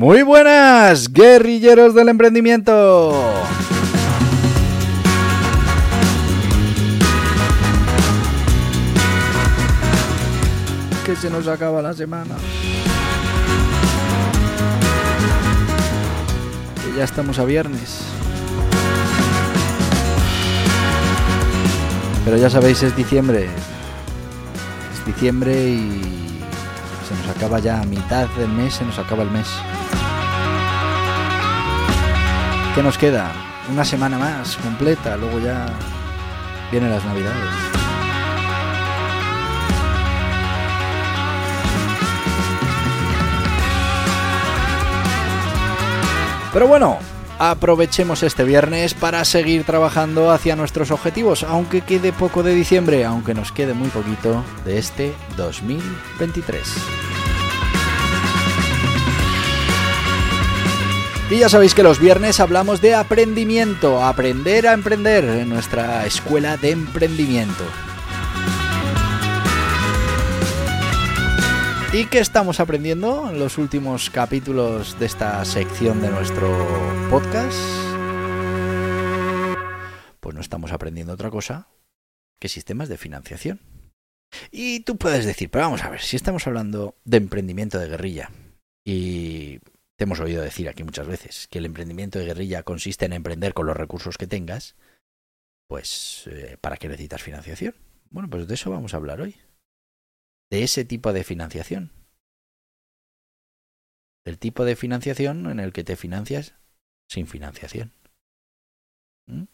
Muy buenas, guerrilleros del emprendimiento. Que se nos acaba la semana. Que ya estamos a viernes. Pero ya sabéis, es diciembre. Es diciembre y se nos acaba ya mitad del mes, se nos acaba el mes. ¿Qué nos queda? Una semana más completa, luego ya vienen las navidades. Pero bueno, aprovechemos este viernes para seguir trabajando hacia nuestros objetivos, aunque quede poco de diciembre, aunque nos quede muy poquito de este 2023. Y ya sabéis que los viernes hablamos de aprendimiento, aprender a emprender en nuestra escuela de emprendimiento. ¿Y qué estamos aprendiendo en los últimos capítulos de esta sección de nuestro podcast? Pues no estamos aprendiendo otra cosa que sistemas de financiación. Y tú puedes decir, pero vamos a ver, si estamos hablando de emprendimiento de guerrilla y te hemos oído decir aquí muchas veces que el emprendimiento de guerrilla consiste en emprender con los recursos que tengas, pues eh, ¿para qué necesitas financiación? Bueno, pues de eso vamos a hablar hoy. De ese tipo de financiación. Del tipo de financiación en el que te financias sin financiación. ¿Mm?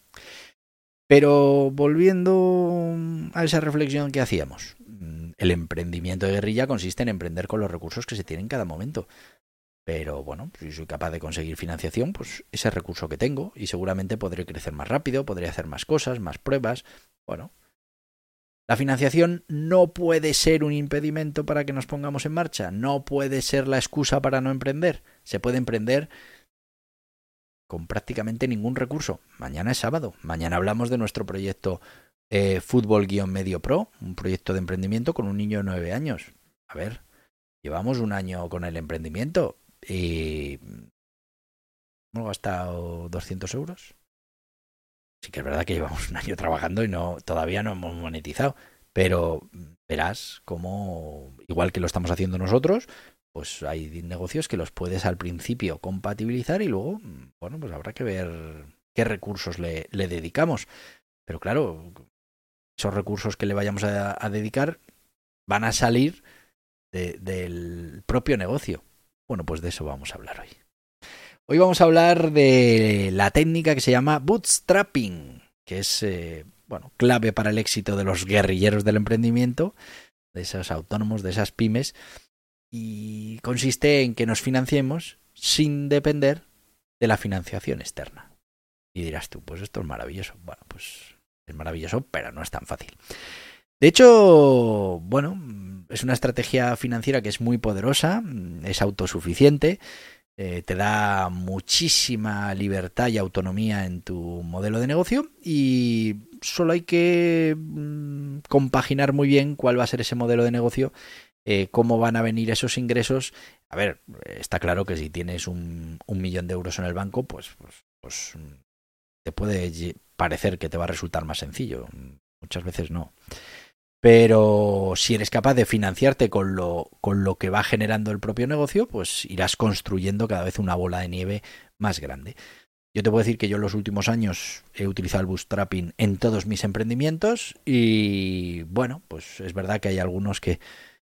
Pero volviendo a esa reflexión que hacíamos, mm, el emprendimiento de guerrilla consiste en emprender con los recursos que se tienen en cada momento. Pero bueno, si soy capaz de conseguir financiación, pues ese recurso que tengo y seguramente podré crecer más rápido, podré hacer más cosas, más pruebas. Bueno, la financiación no puede ser un impedimento para que nos pongamos en marcha, no puede ser la excusa para no emprender. Se puede emprender con prácticamente ningún recurso. Mañana es sábado, mañana hablamos de nuestro proyecto eh, Fútbol-Medio Pro, un proyecto de emprendimiento con un niño de nueve años. A ver, llevamos un año con el emprendimiento y hemos gastado 200 euros. Sí que es verdad que llevamos un año trabajando y no todavía no hemos monetizado, pero verás cómo, igual que lo estamos haciendo nosotros, pues hay negocios que los puedes al principio compatibilizar y luego, bueno, pues habrá que ver qué recursos le, le dedicamos. Pero claro, esos recursos que le vayamos a, dedicar van a salir de, del propio negocio. Bueno, pues de eso vamos a hablar hoy. Hoy vamos a hablar de la técnica que se llama bootstrapping, que es eh, bueno, clave para el éxito de los guerrilleros del emprendimiento, de esos autónomos, de esas pymes, y consiste en que nos financiemos sin depender de la financiación externa. Y dirás tú, pues esto es maravilloso. Bueno, pues es maravilloso, pero no es tan fácil. De hecho, bueno, es una estrategia financiera que es muy poderosa, es autosuficiente, eh, te da muchísima libertad y autonomía en tu modelo de negocio y solo hay que mm, compaginar muy bien cuál va a ser ese modelo de negocio, eh, cómo van a venir esos ingresos. A ver, está claro que si tienes un, millón de euros en el banco, pues, pues, pues te puede parecer que te va a resultar más sencillo. Muchas veces no. Pero si eres capaz de financiarte con lo, con lo que va generando el propio negocio, pues irás construyendo cada vez una bola de nieve más grande. Yo te puedo decir que yo en los últimos años he utilizado el bootstrapping en todos mis emprendimientos y bueno, pues es verdad que hay algunos que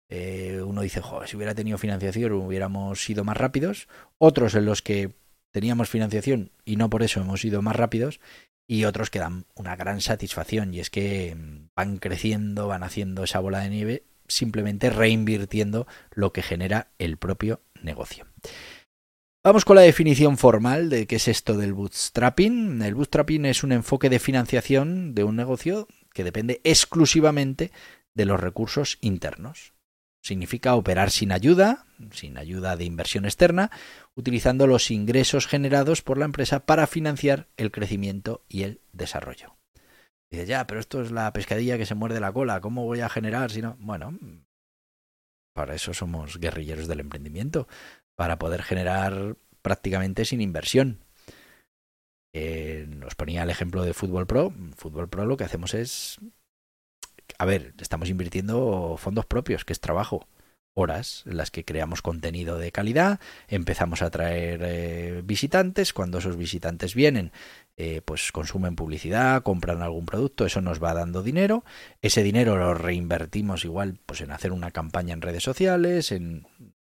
eh, uno dice, joder, si hubiera tenido financiación hubiéramos sido más rápidos. Otros en los que teníamos financiación y no por eso hemos ido más rápidos, y otros que dan una gran satisfacción y es que mm, van creciendo, van haciendo esa bola de nieve simplemente reinvirtiendo lo que genera el propio negocio. Vamos con la definición formal de qué es esto del bootstrapping. El bootstrapping es un enfoque de financiación de un negocio que depende exclusivamente de los recursos internos. Significa operar sin ayuda, sin ayuda de inversión externa, utilizando los ingresos generados por la empresa para financiar el crecimiento y el desarrollo. Dice, ya, pero esto es la pescadilla que se muerde la cola, ¿cómo voy a generar si no? Bueno, para eso somos guerrilleros del emprendimiento, para poder generar prácticamente sin inversión. Eh, nos ponía el ejemplo de Fútbol Pro. Fútbol Pro lo que hacemos es, a ver, estamos invirtiendo fondos propios, que es trabajo. Horas en las que creamos contenido de calidad, empezamos a traer eh, visitantes, cuando esos visitantes vienen, eh, pues consumen publicidad, compran algún producto, eso nos va dando dinero, ese dinero lo reinvertimos igual pues en hacer una campaña en redes sociales, en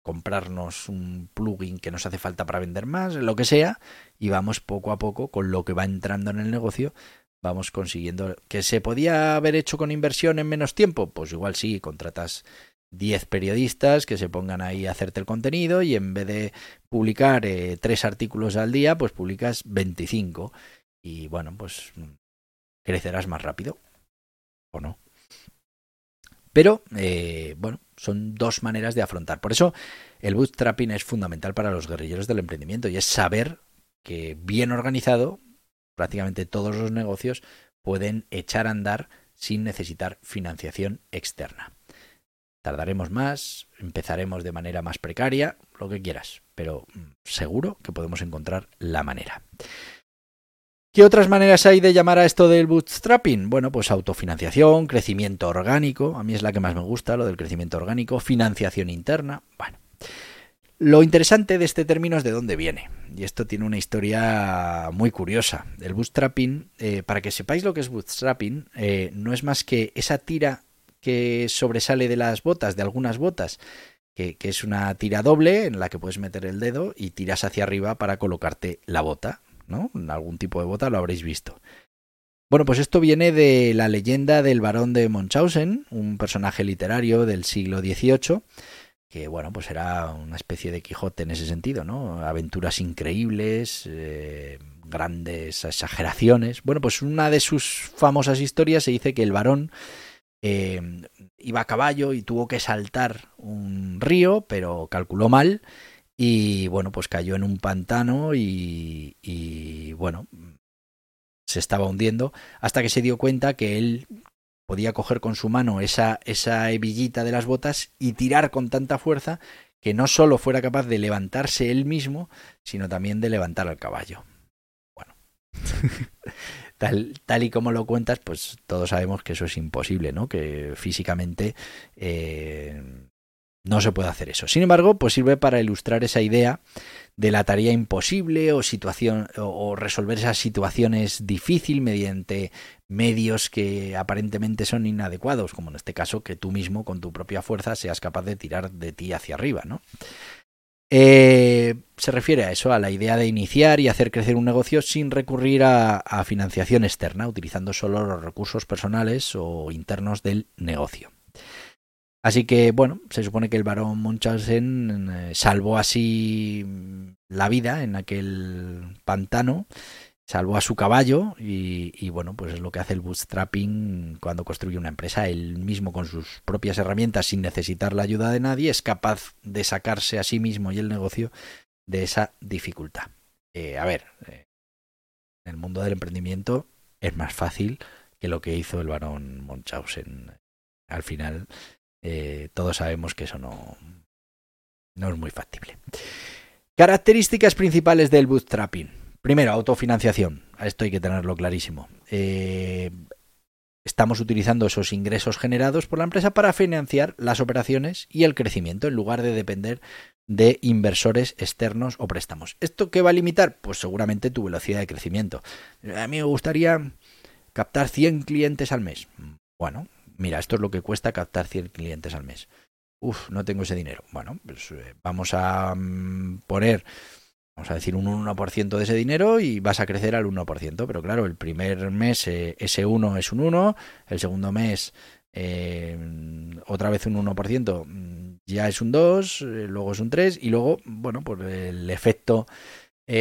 comprarnos un plugin que nos hace falta para vender más, lo que sea, y vamos poco a poco con lo que va entrando en el negocio, vamos consiguiendo que se podía haber hecho con inversión en menos tiempo, pues igual sí, contratas 10 periodistas que se pongan ahí a hacerte el contenido y en vez de publicar eh, tres artículos al día, pues publicas 25 y bueno, pues crecerás más rápido o no. Pero, eh, bueno, son dos maneras de afrontar. Por eso el bootstrapping es fundamental para los guerrilleros del emprendimiento y es saber que bien organizado, prácticamente todos los negocios pueden echar a andar sin necesitar financiación externa. Tardaremos más, empezaremos de manera más precaria, lo que quieras, pero mm, seguro que podemos encontrar la manera. ¿Qué otras maneras hay de llamar a esto del bootstrapping? Bueno, pues autofinanciación, crecimiento orgánico, a mí es la que más me gusta, lo del crecimiento orgánico, financiación interna, bueno. Lo interesante de este término es de dónde viene, y esto tiene una historia muy curiosa. El bootstrapping, eh, para que sepáis lo que es bootstrapping, eh, no es más que esa tira que sobresale de las botas, de algunas botas, que, es una tira doble en la que puedes meter el dedo y tiras hacia arriba para colocarte la bota, ¿no? Algún tipo de bota lo habréis visto. Bueno, pues esto viene de la leyenda del barón de Munchausen, un personaje literario del siglo XVIII, que bueno, pues era una especie de Quijote en ese sentido, ¿no? Aventuras increíbles, eh, grandes exageraciones. Bueno, pues una de sus famosas historias se dice que el varón Em, iba a caballo y tuvo que saltar un río, pero calculó mal y bueno, pues cayó en un pantano y, y bueno, se estaba hundiendo hasta que se dio cuenta que él podía coger con su mano esa, esa hebillita de las botas y tirar con tanta fuerza que no solo fuera capaz de levantarse él mismo, sino también de levantar al caballo. Bueno. tal, tal y como lo cuentas, pues todos sabemos que eso es imposible, ¿no? Que físicamente eh, no se puede hacer eso. Sin embargo, pues sirve para ilustrar esa idea de la tarea imposible o situación o resolver esas situaciones difíciles mediante medios que aparentemente son inadecuados, como en este caso que tú mismo con tu propia fuerza seas capaz de tirar de ti hacia arriba, ¿no? Eh, se refiere a eso, a la idea de iniciar y hacer crecer un negocio sin recurrir a, financiación externa, utilizando solo los recursos personales o internos del negocio. Así que, bueno, se supone que el barón Munchausen eh, salvó así la vida en aquel pantano salvó a su caballo y, bueno, pues es lo que hace el bootstrapping cuando construye una empresa. Él mismo con sus propias herramientas, sin necesitar la ayuda de nadie, es capaz de sacarse a sí mismo y el negocio de esa dificultad. Eh, a ver, eh, en el mundo del emprendimiento es más fácil que lo que hizo el barón Munchausen. Al final, eh, todos sabemos que eso no, no es muy factible. Características principales del bootstrapping. Primero, autofinanciación. Esto hay que tenerlo clarísimo. Eh, estamos utilizando esos ingresos generados por la empresa para financiar las operaciones y el crecimiento en lugar de depender de inversores externos o préstamos. ¿Esto qué va a limitar? Pues seguramente tu velocidad de crecimiento. A mí me gustaría captar 100 clientes al mes. Bueno, mira, esto es lo que cuesta captar 100 clientes al mes. Uf, no tengo ese dinero. Bueno, pues eh, vamos a mm, poner vamos a decir, un 1% de ese dinero y vas a crecer al 1%. Pero claro, el primer mes eh, ese 1 es un 1, el segundo mes eh, otra vez un 1%, mm, ya es un 2, eh, luego es un 3 y luego, bueno, por el efecto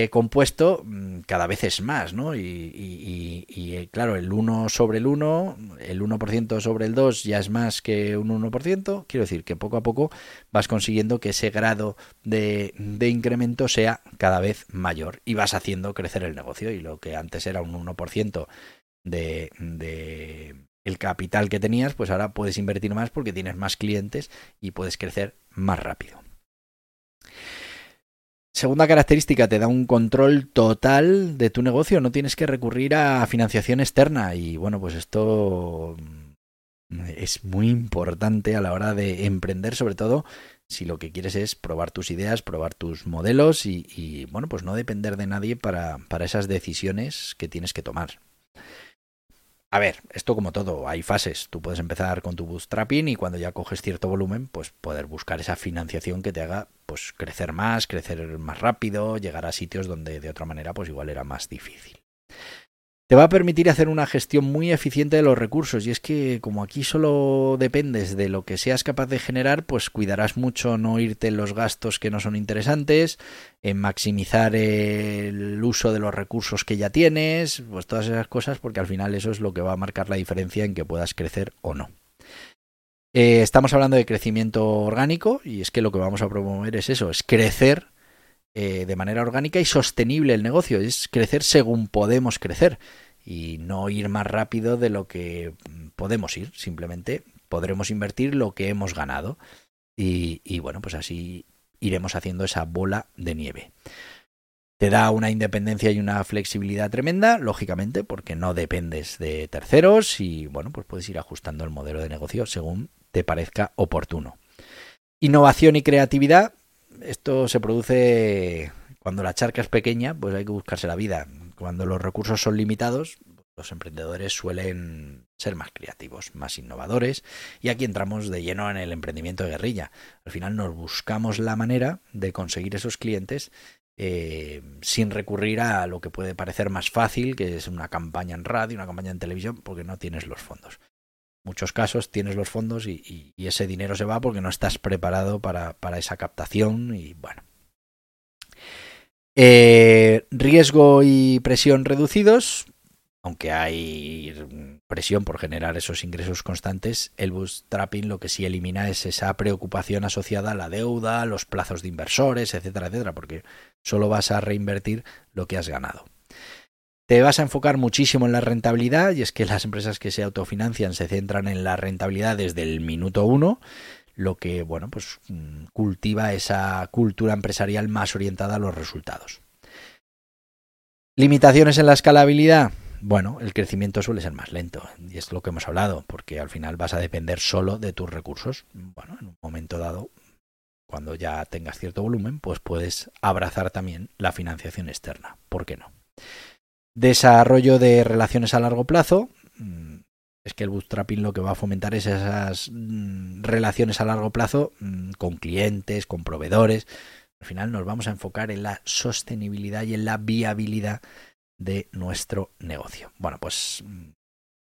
compuesto mm, cada vez es más, ¿no? Y, eh, claro, el 1 sobre el 1, el 1% sobre el 2 ya es más que un 1%. Quiero decir que poco a poco vas consiguiendo que ese grado de, incremento sea cada vez mayor y vas haciendo crecer el negocio. Y lo que antes era un 1% de, de el capital que tenías, pues ahora puedes invertir más porque tienes más clientes y puedes crecer más rápido. Segunda característica, te da un control total de tu negocio, no tienes que recurrir a financiación externa y bueno, pues esto mm, es muy importante a la hora de emprender, sobre todo si lo que quieres es probar tus ideas, probar tus modelos y, bueno, pues no depender de nadie para, para esas decisiones que tienes que tomar. A ver, esto como todo, hay fases. Tú puedes empezar con tu bootstrapping y cuando ya coges cierto volumen, pues poder buscar esa financiación que te haga pues crecer más, crecer más rápido, llegar a sitios donde de otra manera pues igual era más difícil te va a permitir hacer una gestión muy eficiente de los recursos. Y es que como aquí solo dependes de lo que seas capaz de generar, pues cuidarás mucho no irte en los gastos que no son interesantes, en maximizar el uso de los recursos que ya tienes, pues todas esas cosas, porque al final eso es lo que va a marcar la diferencia en que puedas crecer o no. Eh, estamos hablando de crecimiento orgánico y es que lo que vamos a promover es eso, es crecer eh, de manera orgánica y sostenible el negocio, es crecer según podemos crecer y no ir más rápido de lo que podemos ir, simplemente podremos invertir lo que hemos ganado y bueno, pues así iremos haciendo esa bola de nieve. Te da una independencia y una flexibilidad tremenda, lógicamente, porque no dependes de terceros y bueno, pues puedes ir ajustando el modelo de negocio según te parezca oportuno. Innovación y creatividad, esto se produce cuando la charca es pequeña, pues hay que buscarse la vida. Cuando los recursos son limitados, los emprendedores suelen ser más creativos, más innovadores, y aquí entramos de lleno en el emprendimiento de guerrilla. Al final nos buscamos la manera de conseguir esos clientes eh, sin recurrir a lo que puede parecer más fácil, que es una campaña en radio, una campaña en televisión, porque no tienes los fondos muchos casos tienes los fondos y, ese dinero se va porque no estás preparado para, esa captación y bueno. Eh, riesgo y presión reducidos, aunque hay presión por generar esos ingresos constantes, el bootstrapping lo que sí elimina es esa preocupación asociada a la deuda, los plazos de inversores, etcétera, etcétera, porque solo vas a reinvertir lo que has ganado. Te vas a enfocar muchísimo en la rentabilidad y es que las empresas que se autofinancian se centran en la rentabilidad desde el minuto uno, lo que, bueno, pues mm, cultiva esa cultura empresarial más orientada a los resultados. Limitaciones en la escalabilidad. Bueno, el crecimiento suele ser más lento y es lo que hemos hablado, porque al final vas a depender solo de tus recursos. Bueno, en un momento dado, cuando ya tengas cierto volumen, pues puedes abrazar también la financiación externa. ¿Por qué no? Desarrollo de relaciones a largo plazo. Mm, es que el bootstrapping lo que va a fomentar es esas mm, relaciones a largo plazo mm, con clientes, con proveedores. Al final nos vamos a enfocar en la sostenibilidad y en la viabilidad de nuestro negocio. Bueno, pues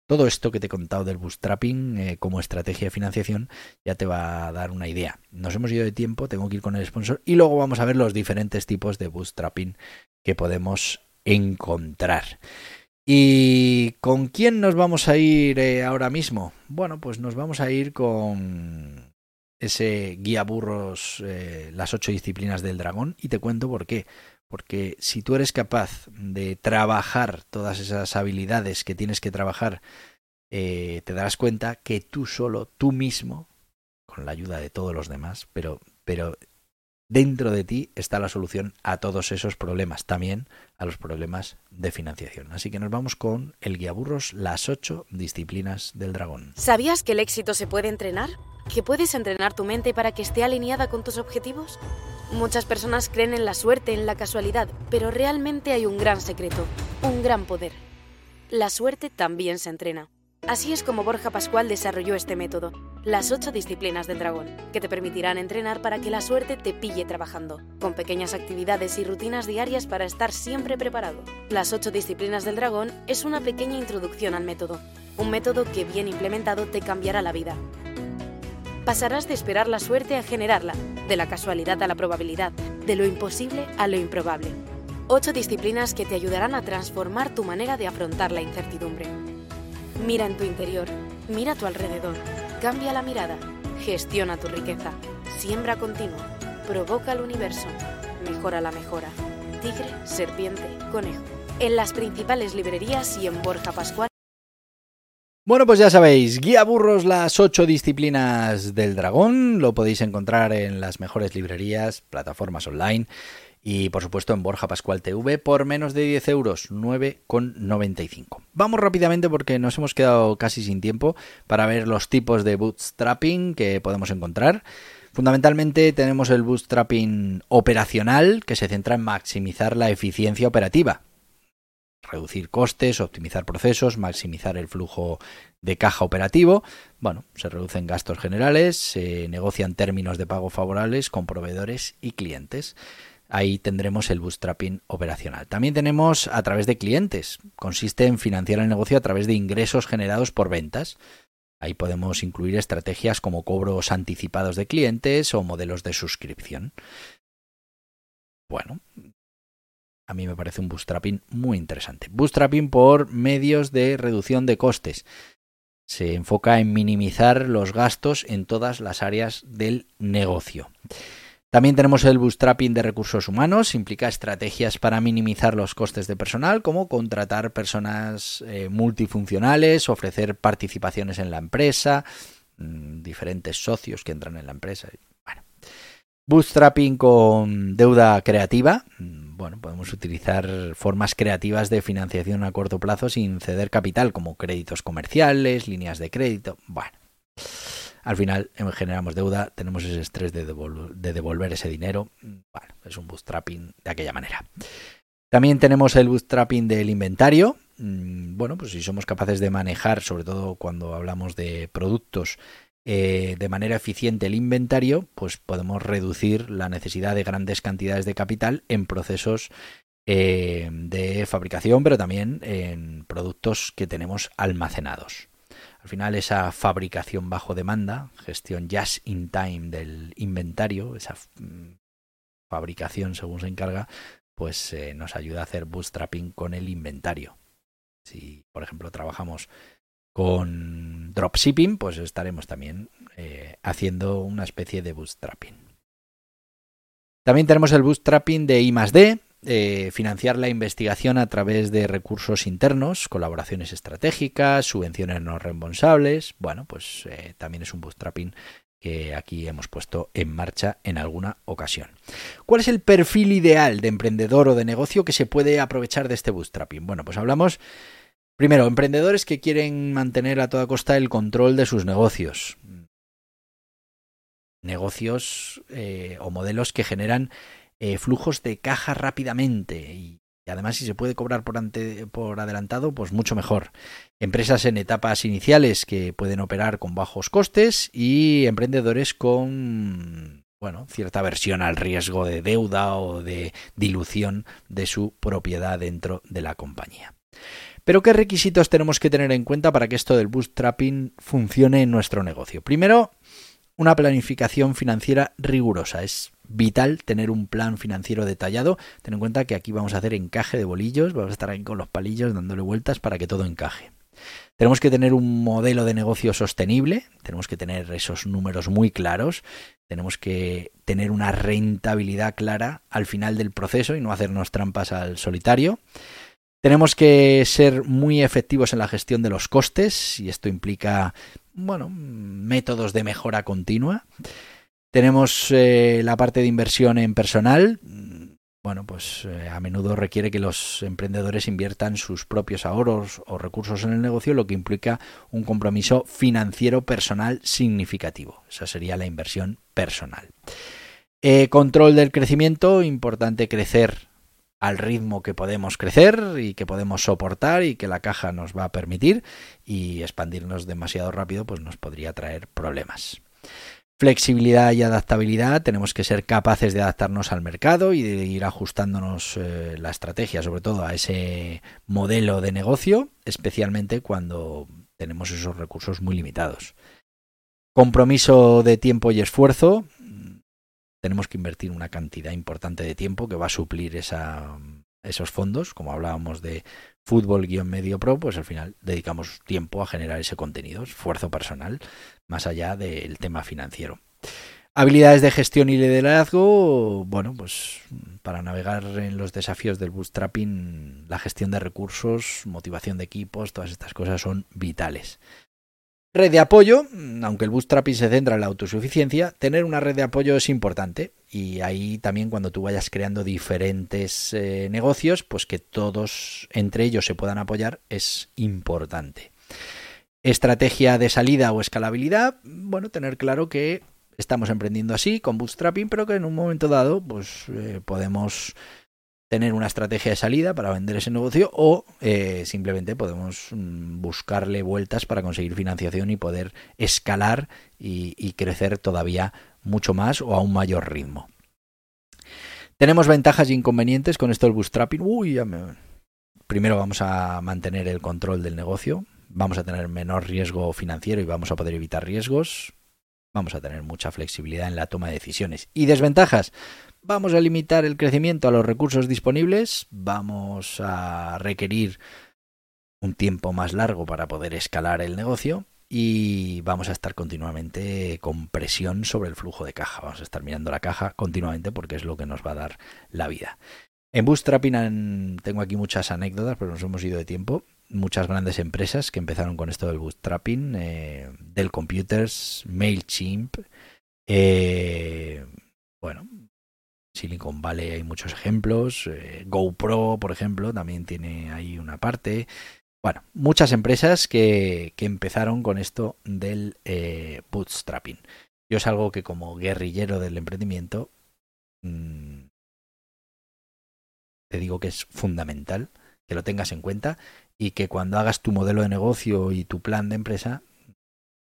todo esto que te he contado del bootstrapping eh, como estrategia de financiación ya te va a dar una idea. Nos hemos ido de tiempo, tengo que ir con el sponsor y luego vamos a ver los diferentes tipos de bootstrapping que podemos encontrar. ¿Y con quién nos vamos a ir eh, ahora mismo? Bueno, pues nos vamos a ir con ese guía burros, eh, las ocho disciplinas del dragón, y te cuento por qué. Porque si tú eres capaz de trabajar todas esas habilidades que tienes que trabajar, eh, te darás cuenta que tú solo, tú mismo, con la ayuda de todos los demás, pero, pero dentro de ti está la solución a todos esos problemas, también a los problemas de financiación. Así que nos vamos con el guía burros, las ocho disciplinas del dragón. ¿Sabías que el éxito se puede entrenar? ¿Que puedes entrenar tu mente para que esté alineada con tus objetivos? Muchas personas creen en la suerte, en la casualidad, pero realmente hay un gran secreto, un gran poder. La suerte también se entrena. Así es como Borja Pascual desarrolló este método, las ocho disciplinas del dragón, que te permitirán entrenar para que la suerte te pille trabajando, con pequeñas actividades y rutinas diarias para estar siempre preparado. Las ocho disciplinas del dragón es una pequeña introducción al método, un método que bien implementado te cambiará la vida. Pasarás de esperar la suerte a generarla, de la casualidad a la probabilidad, de lo imposible a lo improbable. Ocho disciplinas que te ayudarán a transformar tu manera de afrontar la incertidumbre. Mira en tu interior, mira a tu alrededor, cambia la mirada, gestiona tu riqueza, siembra continua, provoca el universo, mejora la mejora. Tigre, serpiente, conejo. En las principales librerías y en Borja Pascual. Bueno, pues ya sabéis, Guía Burros, las ocho disciplinas del dragón, lo podéis encontrar en las mejores librerías, plataformas online y por supuesto en Borja Pascual TV por menos de 10 euros, 9,95. Vamos rápidamente porque nos hemos quedado casi sin tiempo para ver los tipos de bootstrapping que podemos encontrar. Fundamentalmente tenemos el bootstrapping operacional que se centra en maximizar la eficiencia operativa, reducir costes, optimizar procesos, maximizar el flujo de caja operativo. Bueno, se reducen gastos generales, se negocian términos de pago favorables con proveedores y clientes ahí tendremos el bootstrapping operacional. También tenemos a través de clientes. Consiste en financiar el negocio a través de ingresos generados por ventas. Ahí podemos incluir estrategias como cobros anticipados de clientes o modelos de suscripción. Bueno, a mí me parece un bootstrapping muy interesante. Bootstrapping por medios de reducción de costes. Se enfoca en minimizar los gastos en todas las áreas del negocio. También tenemos el bootstrapping de recursos humanos, implica estrategias para minimizar los costes de personal, como contratar personas eh, multifuncionales, ofrecer participaciones en la empresa, mm, diferentes socios que entran en la empresa. Bueno. Bootstrapping con deuda creativa. Mm, bueno, podemos utilizar formas creativas de financiación a corto plazo sin ceder capital, como créditos comerciales, líneas de crédito. Bueno al final em, generamos deuda, tenemos ese estrés de, devolver ese dinero. Bueno, es un bootstrapping de aquella manera. También tenemos el bootstrapping del inventario. Mm, bueno, pues si somos capaces de manejar, sobre todo cuando hablamos de productos, eh, de manera eficiente el inventario, pues podemos reducir la necesidad de grandes cantidades de capital en procesos eh, de fabricación, pero también en productos que tenemos almacenados. Al final esa fabricación bajo demanda, gestión just in time del inventario, esa mm, fabricación según se encarga, pues eh, nos ayuda a hacer bootstrapping con el inventario. Si, por ejemplo, trabajamos con dropshipping, pues estaremos también eh, haciendo una especie de bootstrapping. También tenemos el bootstrapping de I +D, eh, financiar la investigación a través de recursos internos, colaboraciones estratégicas, subvenciones no reembolsables. Bueno, pues eh, también es un bootstrapping que aquí hemos puesto en marcha en alguna ocasión. ¿Cuál es el perfil ideal de emprendedor o de negocio que se puede aprovechar de este bootstrapping? Bueno, pues hablamos primero, emprendedores que quieren mantener a toda costa el control de sus negocios. Negocios eh, o modelos que generan eh, flujos de caja rápidamente y, además si se puede cobrar por, adelantado, pues mucho mejor. Empresas en etapas iniciales que pueden operar con bajos costes y emprendedores con bueno, cierta aversión al riesgo de deuda o de dilución de su propiedad dentro de la compañía. Pero ¿qué requisitos tenemos que tener en cuenta para que esto del bootstrapping funcione en nuestro negocio? Primero, una planificación financiera rigurosa. Es vital tener un plan financiero detallado. Ten en cuenta que aquí vamos a hacer encaje de bolillos, vamos a estar ahí con los palillos dándole vueltas para que todo encaje. Tenemos que tener un modelo de negocio sostenible, tenemos que tener esos números muy claros, tenemos que tener una rentabilidad clara al final del proceso y no hacernos trampas al solitario. Tenemos que ser muy efectivos en la gestión de los costes y esto implica, bueno, métodos de mejora continua. Tenemos eh, la parte de inversión en personal. Bueno, pues eh, a menudo requiere que los emprendedores inviertan sus propios ahorros o recursos en el negocio, lo que implica un compromiso financiero personal significativo. Esa sería la inversión personal. Eh, control del crecimiento, importante crecer al ritmo que podemos crecer y que podemos soportar y que la caja nos va a permitir y expandirnos demasiado rápido pues nos podría traer problemas. Flexibilidad y adaptabilidad, tenemos que ser capaces de adaptarnos al mercado y de ir ajustándonos eh, la estrategia, sobre todo a ese modelo de negocio, especialmente cuando tenemos esos recursos muy limitados. Compromiso de tiempo y esfuerzo, tenemos que invertir una cantidad importante de tiempo que va a suplir esa, esos fondos, como hablábamos de fútbol-medio pro, pues al final dedicamos tiempo a generar ese contenido, esfuerzo personal, más allá del tema financiero. Habilidades de gestión y liderazgo, bueno, pues para navegar en los desafíos del bootstrapping, la gestión de recursos, motivación de equipos, todas estas cosas son vitales. Red de apoyo, aunque el bootstrapping se centra en la autosuficiencia, tener una red de apoyo es importante y ahí también cuando tú vayas creando diferentes eh, negocios, pues que todos entre ellos se puedan apoyar es importante. Estrategia de salida o escalabilidad, bueno, tener claro que estamos emprendiendo así con bootstrapping, pero que en un momento dado pues eh, podemos tener una estrategia de salida para vender ese negocio o eh, simplemente podemos mm, buscarle vueltas para conseguir financiación y poder escalar y, crecer todavía mucho más o a un mayor ritmo. Tenemos ventajas e inconvenientes con esto del bootstrapping. Uy, primero vamos a mantener el control del negocio, vamos a tener menor riesgo financiero y vamos a poder evitar riesgos. Vamos a tener mucha flexibilidad en la toma de decisiones. ¿Y desventajas? Vamos a limitar el crecimiento a los recursos disponibles, vamos a requerir un tiempo más largo para poder escalar el negocio y vamos a estar continuamente con presión sobre el flujo de caja. Vamos a estar mirando la caja continuamente porque es lo que nos va a dar la vida. En Bootstrapping tengo aquí muchas anécdotas, pero nos hemos ido de tiempo. Muchas grandes empresas que empezaron con esto del Bootstrapping, eh, Dell Computers, MailChimp, eh, bueno, Silicon Valley hay muchos ejemplos. Eh, GoPro, por ejemplo, también tiene ahí una parte. Bueno, muchas empresas que, que empezaron con esto del eh, bootstrapping. Yo es algo que como guerrillero del emprendimiento mmm, te digo que es fundamental que lo tengas en cuenta y que cuando hagas tu modelo de negocio y tu plan de empresa,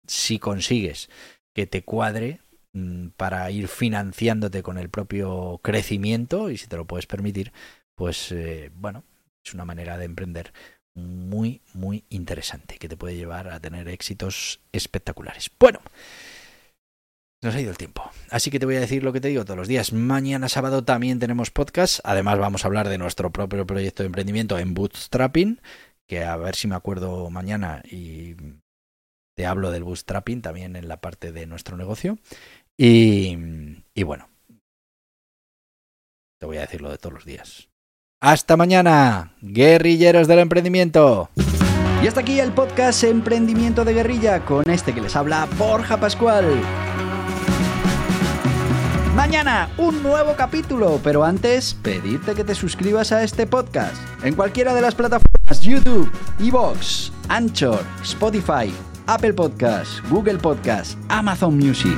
si consigues que te cuadre Mm, para ir financiándote con el propio crecimiento y si te lo puedes permitir, pues eh, bueno, es una manera de emprender muy, muy interesante que te puede llevar a tener éxitos espectaculares. Bueno, nos ha ido el tiempo. Así que te voy a decir lo que te digo todos los días. Mañana sábado también tenemos podcast. Además vamos a hablar de nuestro propio proyecto de emprendimiento en Bootstrapping, que a ver si me acuerdo mañana y te hablo del bootstrapping también en la parte de nuestro negocio. Y, y bueno, te voy a decirlo de todos los días. Hasta mañana, guerrilleros del emprendimiento. Y hasta aquí el podcast Emprendimiento de Guerrilla con este que les habla Borja Pascual. Mañana un nuevo capítulo, pero antes pedirte que te suscribas a este podcast en cualquiera de las plataformas YouTube, Evox, Anchor, Spotify, Apple Podcasts, Google Podcasts, Amazon Music.